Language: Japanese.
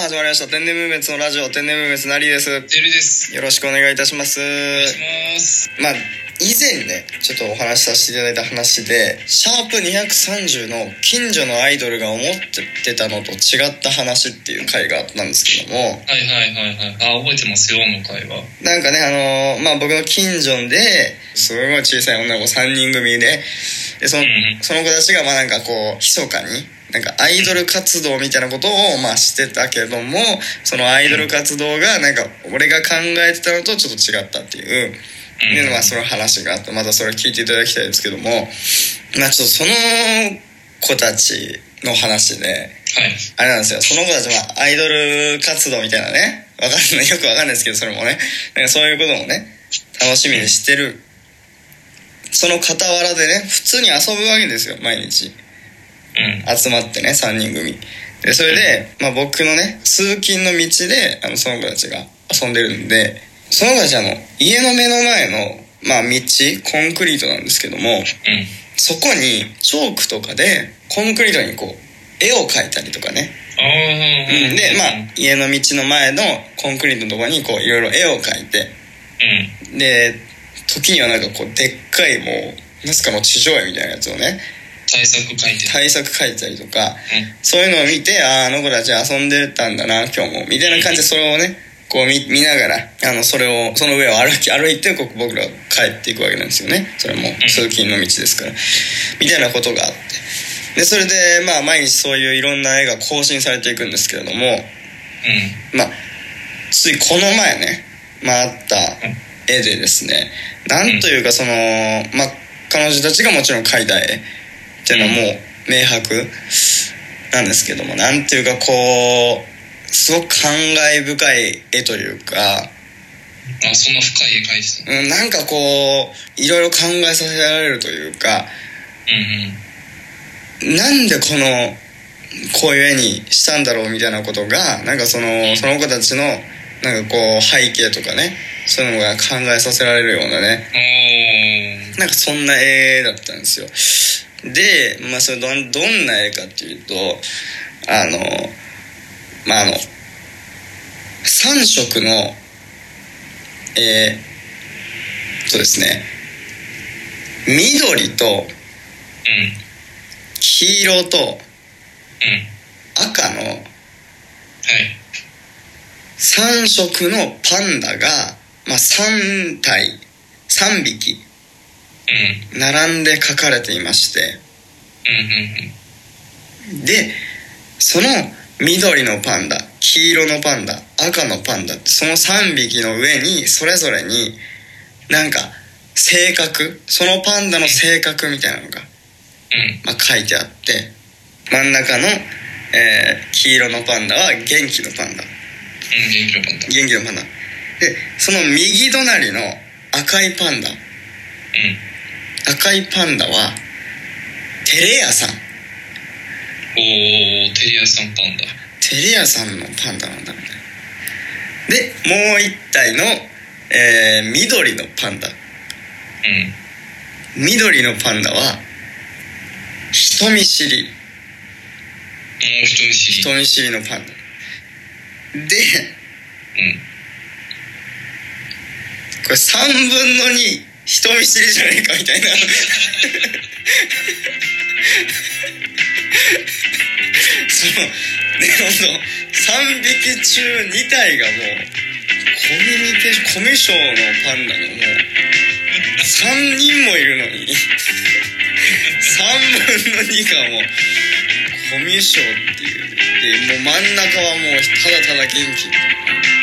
始まりました天然無滅のラジオ天然無滅なりですよてるです。ろしくお願いいたしますお願いします。まあ以前ねちょっとお話しさせていただいた話でシャープ230の近所のアイドルが思ってたのと違った話っていう回があったんですけどもはいはいはいはい。あ、覚えてますよ、あの会話。なんかねあのまあ僕の近所ですごい小さい女の子3人組ででそのうんその子たちがまあなんかこう密かになんかアイドル活動みたいなことをまあしてたけどもそのアイドル活動がなんか俺が考えてたのとちょっと違ったっていう。っていうのはその話があってまたそれ聞いていただきたいですけどもまあちょっとその子たちの話ではい。あれなんですよその子たちはアイドル活動みたいなねわかんないよくわかんないですけどそれもねなんかそういうこともね楽しみにしてるその傍らでね普通に遊ぶわけですよ毎日うん。集まってね3人組。でそれで、まあ、僕のね通勤の道であのその子たちが遊んでるんでその子たちあの家の目の前の、まあ、道コンクリートなんですけどもうん。そこにチョークとかでコンクリートにこう絵を描いたりとかね。うん、でまあ家の道の前のコンクリートのところにこういろいろ絵を描いて。うん。で時にはなんかこうでっかいもうナスカの地上絵みたいなやつをね対策書いてる。対策描いたりとかうん。そういうのを見てあああの子たち遊んでたんだな今日もみたいな感じでそれをねこう見見ながらあのそれをその上を歩き歩いてこう僕ら帰っていくわけなんですよね。それも通勤の道ですから。みたいなことがあって。でそれでまあ毎日そういういろんな絵が更新されていくんですけれどもうん。まあついこの前ね、まあ、あった絵でですねなんというかその、まあ、彼女たちがもちろん描いた絵っていうのはもう明白。なんですけどもなんていうかこうすごく感慨深い絵というか、あ、そんな深い絵描いてた。うん、なんかこういろいろ考えさせられるというか。うんなんでこのこういう絵にしたんだろうみたいなことがなんかそのその子たちのなんかこう背景とかねそういうのが考えさせられるようなね。なんかそんな絵だったんですよでまあそれどんどんな絵かっていうとあのまああの3色のえー、とですね緑とうん。黄色とうん。赤のはい。3色のパンダが、まあ、3体3匹。並んで描かれていまして。でその緑のパンダ黄色のパンダ赤のパンダってその3匹の上にそれぞれになんか性格そのパンダの性格みたいなのが、うん。まあ、書いてあって真ん中の、えー黄色のパンダは元気のパンダうん。元気のパンダ。元気のパンダでその右隣の赤いパンダうん。赤いパンダはテレ屋さんおー、テリアさんパンダ。テレ屋さんのパンダなんだみたいなでもう一体の、えー緑のパンダうん。緑のパンダは人見知りもう人見知り。人見知りのパンダでうん。これ3分の2人見知りじゃねえかみたいな。そのねほんと3匹中2体がもうコミュニケーションコミュ障のパンダがもう3人もいるのに。3分の2がもうコミュ障っていう。でもう真ん中はもうただただ元気。みたいな